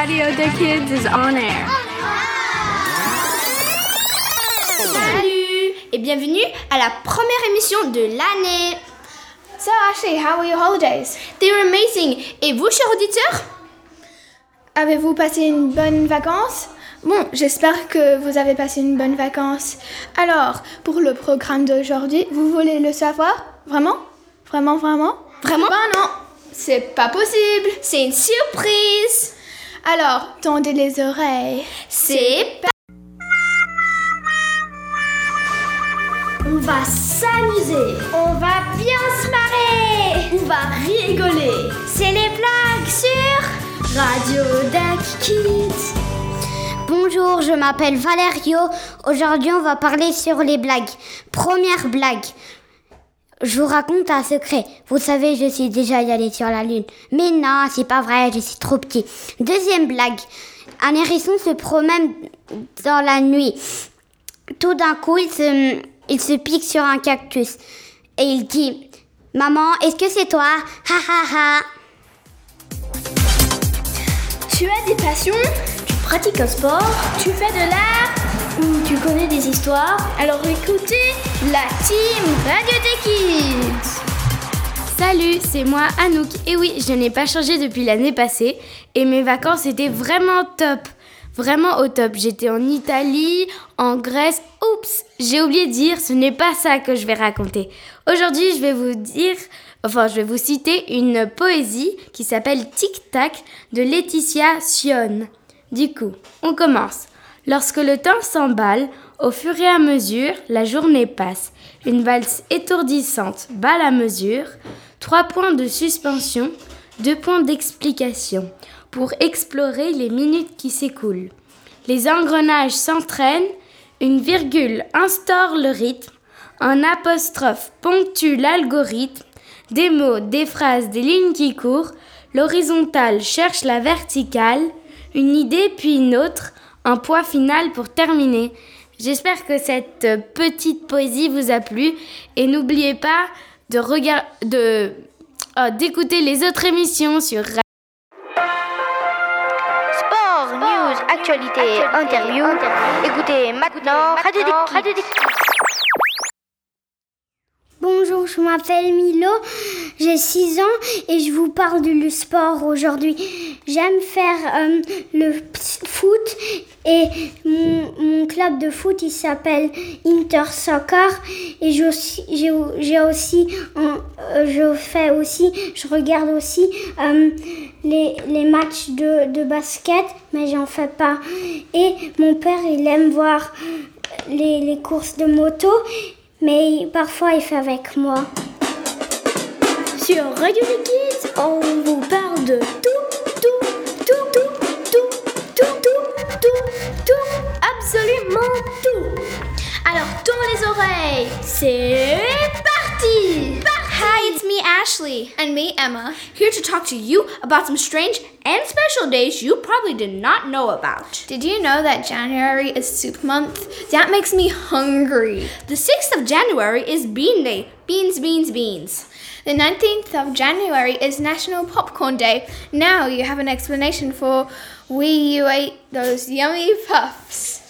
Radio the Kids is on air. Salut et bienvenue à la première émission de l'année. So Ashley, how were your holidays? They were amazing. Et vous, chers auditeurs? Avez-vous passé une bonne vacance? Bon, j'espère que vous avez passé une bonne vacance. Alors, pour le programme d'aujourd'hui, vous voulez le savoir? Vraiment? Vraiment, vraiment? Vraiment? Ben non, c'est pas possible. C'est une surprise. Alors, tendez les oreilles. C'est pas... On va s'amuser. On va bien se marrer. On va rigoler. C'est les blagues sur Radio Duck Kids. Bonjour, je m'appelle Valerio. Aujourd'hui, on va parler sur les blagues. Première blague. Je vous raconte un secret. Vous savez, je suis déjà allé sur la lune. Mais non, c'est pas vrai, je suis trop petit. Deuxième blague. Un hérisson se promène dans la nuit. Tout d'un coup, il se, il se pique sur un cactus. Et il dit Maman, est-ce que c'est toi? Ha ha ha Tu as des passions? Tu pratiques un sport? Tu fais de l'art? Tu connais des histoires? Alors écoutez la team Radio des Salut, c'est moi Anouk. Et oui, je n'ai pas changé depuis l'année passée et mes vacances étaient vraiment top. Vraiment au top. J'étais en Italie, en Grèce. Oups, j'ai oublié de dire, ce n'est pas ça que je vais raconter. Aujourd'hui, je vais vous dire, enfin, je vais vous citer une poésie qui s'appelle Tic Tac de Laetitia Sion. Du coup, on commence. Lorsque le temps s'emballe, au fur et à mesure, la journée passe. Une valse étourdissante bat la mesure. Trois points de suspension, deux points d'explication pour explorer les minutes qui s'écoulent. Les engrenages s'entraînent, une virgule instaure le rythme, un apostrophe ponctue l'algorithme, des mots, des phrases, des lignes qui courent, l'horizontale cherche la verticale, une idée puis une autre, un point final pour terminer. J'espère que cette petite poésie vous a plu et n'oubliez pas de regarder de oh, d'écouter les autres émissions sur Sport, news, actualité, interview. Écoutez maintenant Radio je m'appelle Milo, j'ai 6 ans et je vous parle du sport aujourd'hui. J'aime faire euh, le foot et mon, club de foot il s'appelle Inter Soccer et j'ai aussi, euh, je fais aussi, je regarde aussi euh, les, matchs de, basket mais j'en fais pas. Et mon père il aime voir les courses de moto mais parfois il fait avec moi. Sur Radio Kids, on vous parle de tout, tout, tout, tout, tout, tout, tout, tout, tout, absolument tout. Alors tourne les oreilles, c'est parti! Hi, it's me, Ashley. And me, Emma, here to talk to you about some strange and special days you probably did not know about. Did you know that January is soup month? That makes me hungry. The 6th of January is Bean Day. Beans, beans, beans. The 19th of January is National Popcorn Day. Now you have an explanation for why you ate those yummy puffs.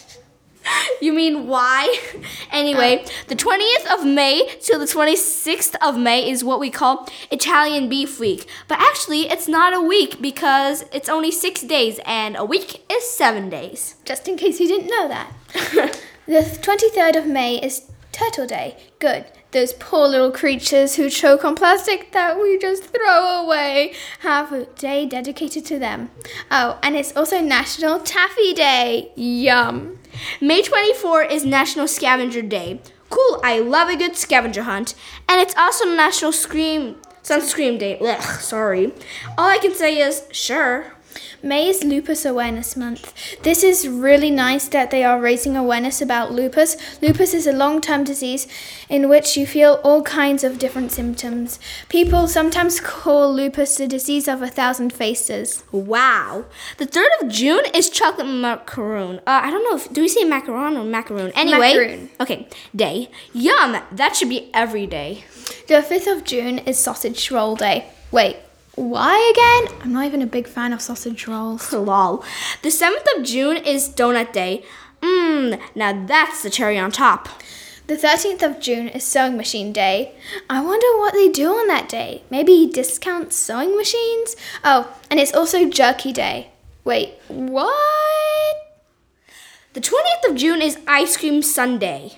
You mean why? anyway, uh. the 20th of May till the 26th of May is what we call Italian Beef Week. But actually, it's not a week because it's only six days, and a week is seven days. Just in case you didn't know that. the 23rd of May is Turtle Day. Good. Those poor little creatures who choke on plastic that we just throw away have a day dedicated to them. Oh, and it's also National Taffy Day. Yum. May 24 is National Scavenger Day. Cool, I love a good scavenger hunt. And it's also National Scream Sunscreen Day. Ugh, sorry. All I can say is sure. May is Lupus Awareness Month. This is really nice that they are raising awareness about lupus. Lupus is a long term disease in which you feel all kinds of different symptoms. People sometimes call lupus the disease of a thousand faces. Wow. The 3rd of June is chocolate macaroon. Uh, I don't know if, do we say macaron or macaroon? Anyway. Macaroon. Okay, day. Yum! That should be every day. The 5th of June is Sausage Roll Day. Wait, Why again? I'm not even a big fan of sausage rolls. Lol. The 7th of June is Donut Day. Mmm, now that's the cherry on top. The 13th of June is Sewing Machine Day. I wonder what they do on that day. Maybe discount sewing machines? Oh, and it's also Jerky Day. Wait, what? The 20th of June is Ice Cream Sunday.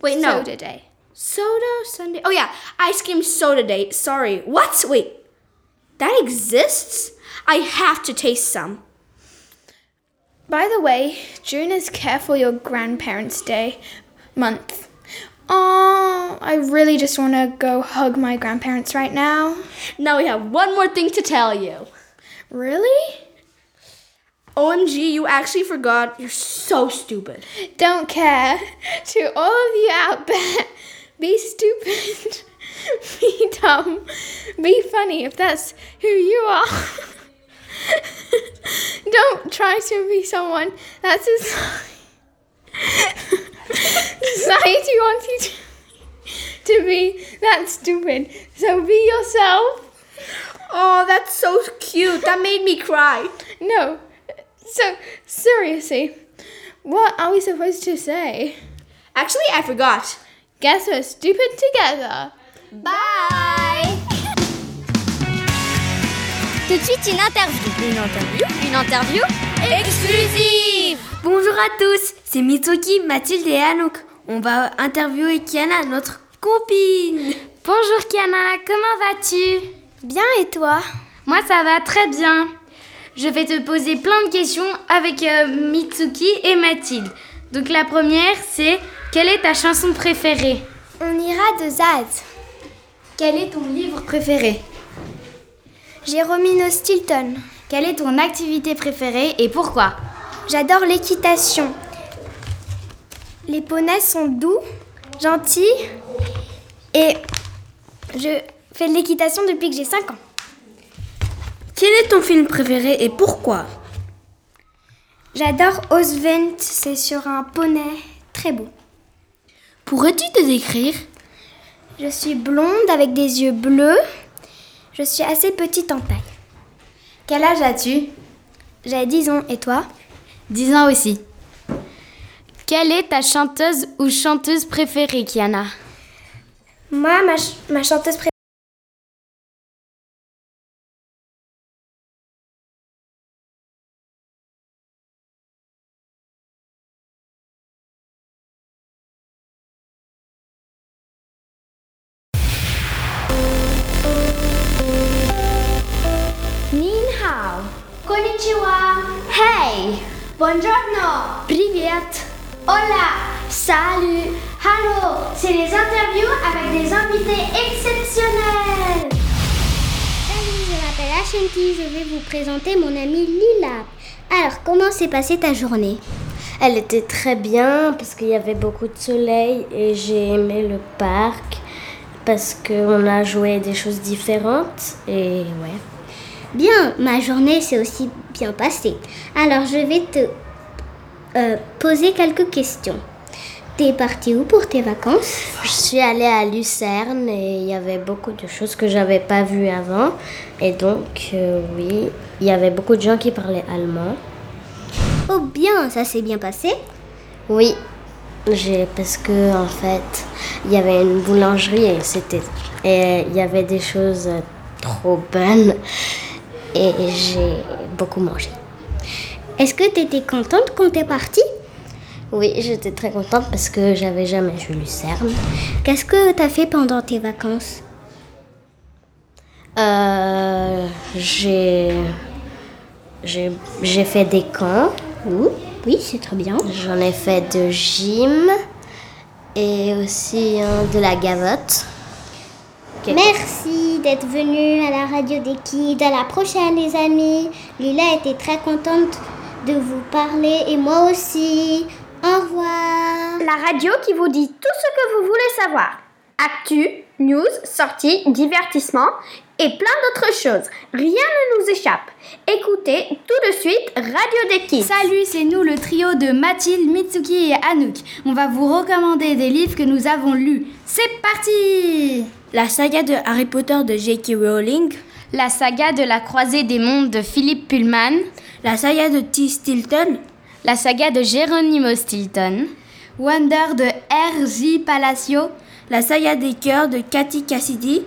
Wait, no. Soda Day. Soda Sunday. Oh, yeah. Ice Cream Soda Day. Sorry. What? Wait. That exists? I have to taste some. By the way, June is Care for Your Grandparents' Day month. Oh, I really just want to go hug my grandparents right now. Now we have one more thing to tell you. Really? OMG, you actually forgot. You're so stupid. Don't care. To all of you out there, be stupid, be dumb, be funny if that's who you are. Don't try to be someone that's society, society wants you to, to be that stupid. So be yourself. Oh, that's so cute. That made me cry. No. So, seriously, what are we supposed to say? Actually, I forgot. Guess we're stupid together. Bye! Tout de suite, une interview. Une interview Une interview exclusive Bonjour à tous, c'est Mitsuki, Mathilde et Anouk. On va interviewer Kiana, notre copine. Bonjour Kiana, comment vas-tu? Bien et toi? Moi ça va très bien. Je vais te poser plein de questions avec euh, Mitsuki et Mathilde. Donc la première c'est quelle est ta chanson préférée? On ira de Zaz. Quel est ton livre préféré? Jérôme Stilton. Quelle est ton activité préférée et pourquoi? J'adore l'équitation. Les poneys sont doux, gentils et je fais de l'équitation depuis que j'ai 5 ans. Quel est ton film préféré et pourquoi? J'adore Osvent, c'est sur un poney très beau. Pourrais-tu te décrire? Je suis blonde avec des yeux bleus. Je suis assez petite en taille. Quel âge as-tu? J'ai 10 ans et toi? 10 ans aussi. Quelle est ta chanteuse ou chanteuse préférée, Kiana? Moi, ma, ch- ma chanteuse préférée. Buongiorno. Privet. Hola. Salut. Hello. C'est les interviews avec des invités exceptionnels. Salut, je m'appelle Ashanti, je vais vous présenter mon amie Lila. Alors, comment s'est passée ta journée? Elle était très bien parce qu'il y avait beaucoup de soleil et j'ai aimé le parc parce qu'on a joué des choses différentes et ouais. Bien, ma journée s'est aussi bien passée. Alors, je vais te euh, poser quelques questions. T'es parti où pour tes vacances? Je suis allée à Lucerne et il y avait beaucoup de choses que j'avais pas vues avant et donc euh, oui, il y avait beaucoup de gens qui parlaient allemand. Oh bien, ça s'est bien passé? Oui, parce que en fait, il y avait une boulangerie et c'était et il y avait des choses trop bonnes et j'ai beaucoup mangé. Est-ce que t'étais contente quand t'es partie? Oui, j'étais très contente parce que j'avais jamais vu Lucerne. Qu'est-ce que t'as fait pendant tes vacances? Euh, j'ai j'ai j'ai fait des camps. Ouh, Oui, c'est très bien. J'en ai fait de gym et aussi hein, de la gavotte. Merci d'être à la radio des kids. À la prochaine, les amis. Lila était très contente de vous parler et moi aussi. Au revoir. La radio qui vous dit tout ce que vous voulez savoir. Actu, news, sorties, divertissement et plein d'autres choses. Rien ne nous échappe. Écoutez tout de suite Radio des Kids. Salut, c'est nous le trio de Mathilde, Mitsuki et Anouk. On va vous recommander des livres que nous avons lus. C'est parti La saga de Harry Potter de J.K. Rowling. La saga de la croisée des mondes de Philippe Pullman, La saga de T. Stilton, la saga de Geronimo Stilton, Wonder de R.J. Palacio. la saga des cœurs de Cathy Cassidy,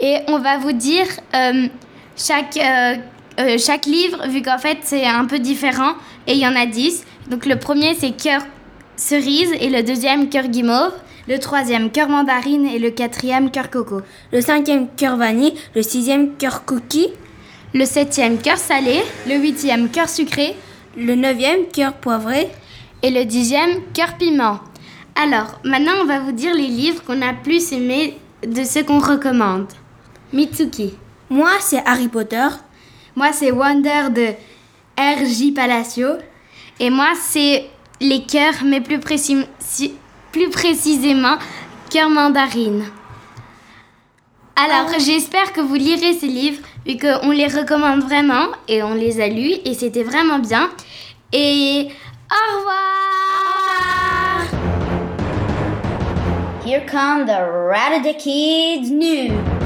et on va vous dire euh, chaque, euh, euh, chaque livre, vu qu'en fait c'est un peu différent, et il y en a 10. Donc le premier c'est Cœur cerise et le deuxième Cœur guimauve. Le troisième, cœur mandarine. Et le quatrième, cœur coco. le cinquième cœur vanille, le sixième cœur cookie, Le septième Cœur salé Le huitième, cœur sucré. le neuvième cœur poivré, et le dixième Cœur piment. Alors maintenant on va vous dire les livres qu'on a plus aimés de ceux qu'on recommande. Mitsuki. moi c'est Harry Potter, Moi, c'est Wonder de R.J. Palacio. Et moi, c'est les cœurs, mais plus, précis- si- plus précisément, cœur mandarine. Alors, j'espère que vous lirez ces livres, vu qu'on les recommande vraiment, et on les a lus, et c'était vraiment bien. Et au revoir Here come the Ratata Kids news.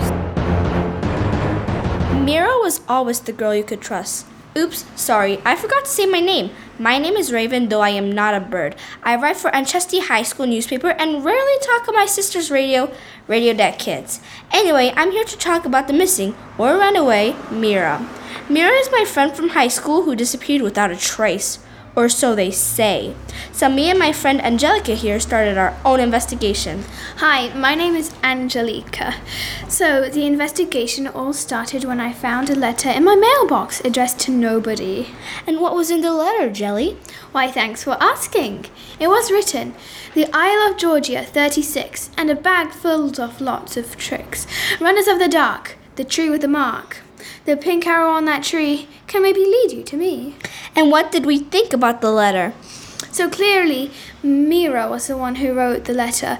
Mira was always the girl you could trust. Oops, sorry, I forgot to say my name. My name is Raven, though I am not a bird. I write for Anchesty High School newspaper and rarely talk on my sister's radio, Radio Deck Kids. Anyway, I'm here to talk about the missing or runaway Mira. Mira is my friend from high school who disappeared without a trace. Or so they say. So me and my friend Angelica here started our own investigation. Hi, my name is Angelica. So, the investigation all started when I found a letter in my mailbox addressed to nobody. And what was in the letter, Jelly? Why, thanks for asking. It was written, The Isle of Georgia 36, and a bag filled of lots of tricks. Runners of the dark, the tree with the mark. The pink arrow on that tree can maybe lead you to me. And what did we think about the letter? So clearly, Mira was the one who wrote the letter,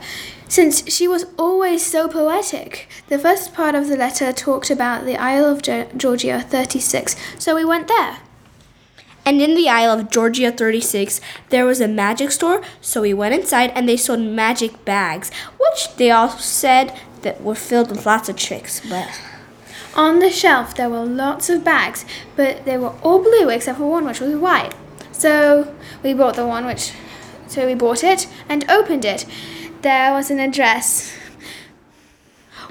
since she was always so poetic. The first part of the letter talked about the Isle of Georgia 36, so we went there. And in the Isle of Georgia 36, there was a magic store, so we went inside and they sold magic bags, which they all said that were filled with lots of tricks. But On the shelf, there were lots of bags, but they were all blue except for one which was white. So we bought the one which, so we bought it and opened it. There was an address.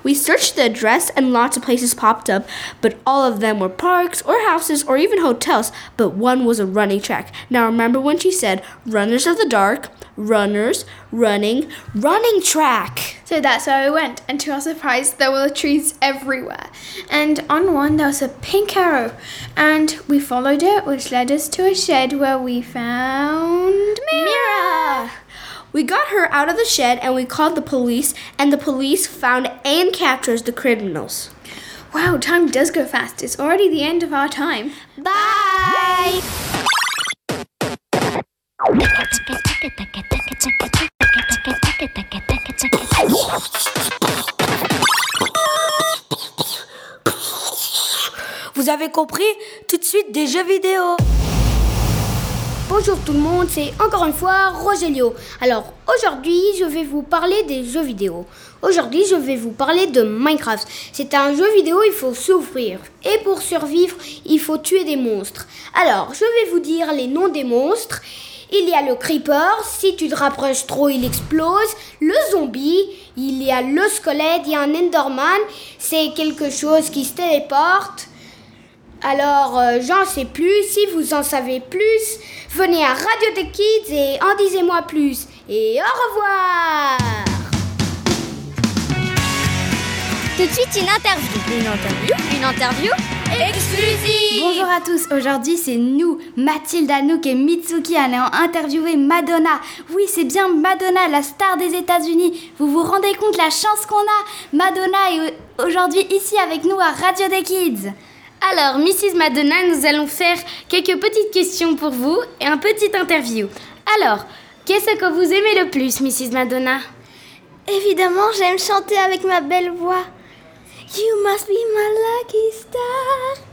We searched the address and lots of places popped up, but all of them were parks or houses or even hotels, but one was a running track. Now remember when she said runners of the dark, runners, running, running track. So that's where we went, and to our surprise, there were trees everywhere. And on one, there was a pink arrow, and we followed it, which led us to a shed where we found Mira. We got her out of the shed and we called the police, and the police found and captured the criminals. Wow, time does go fast. It's already the end of our time. Bye! Vous avez compris Tout de suite des jeux vidéo. Bonjour tout le monde, c'est encore une fois Rogelio. Alors aujourd'hui, je vais vous parler des jeux vidéo. Aujourd'hui, je vais vous parler de Minecraft. C'est un jeu vidéo, il faut souffrir. Et pour survivre, il faut tuer des monstres. Alors, je vais vous dire les noms des monstres. Il y a le creeper, si tu te rapproches trop, il explose. Le zombie, il y a le squelette, il y a un enderman, c'est quelque chose qui se téléporte. Alors, euh, j'en sais plus. Si vous en savez plus, venez à Radio Tech Kids et en disez-moi plus. Et au revoir Tout de suite, une interview. Une interview Une interview exclusive Bonjour à tous, aujourd'hui c'est nous, Mathilde, Anouk et Mitsuki allons interviewer Madonna. Oui, c'est bien Madonna, la star des États-Unis. Vous vous rendez compte la chance qu'on a? Madonna est aujourd'hui ici avec nous à Radio des Kids. Alors, Mrs. Madonna, nous allons faire quelques petites questions pour vous et un petit interview. Alors, qu'est-ce que vous aimez le plus, Mrs. Madonna? Évidemment, j'aime chanter avec ma belle voix. You must be my lucky star.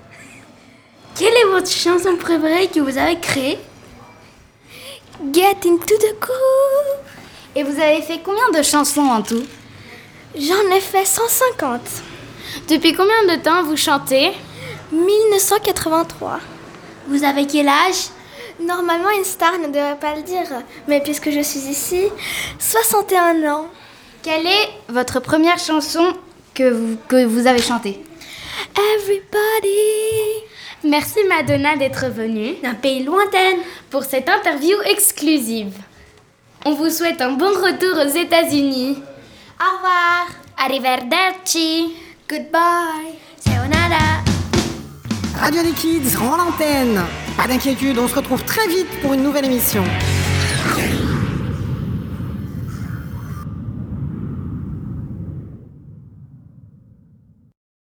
Quelle est votre chanson préférée que vous avez créée? Get into the groove. Et vous avez fait combien de chansons en tout? J'en ai fait 150. Depuis combien de temps vous chantez? 1983. Vous avez quel âge? Normalement, une star ne devrait pas le dire, mais puisque je suis ici, 61 ans. Quelle est votre première chanson que vous, que vous avez chantée? Everybody. Merci Madonna d'être venue D'un pays lointain. pour cette interview exclusive. On vous souhaite un bon retour aux États-Unis. Au revoir. Arrivederci. Goodbye. Sayonara. Radio des Kids rend l'antenne. Pas d'inquiétude, on se retrouve très vite pour une nouvelle émission.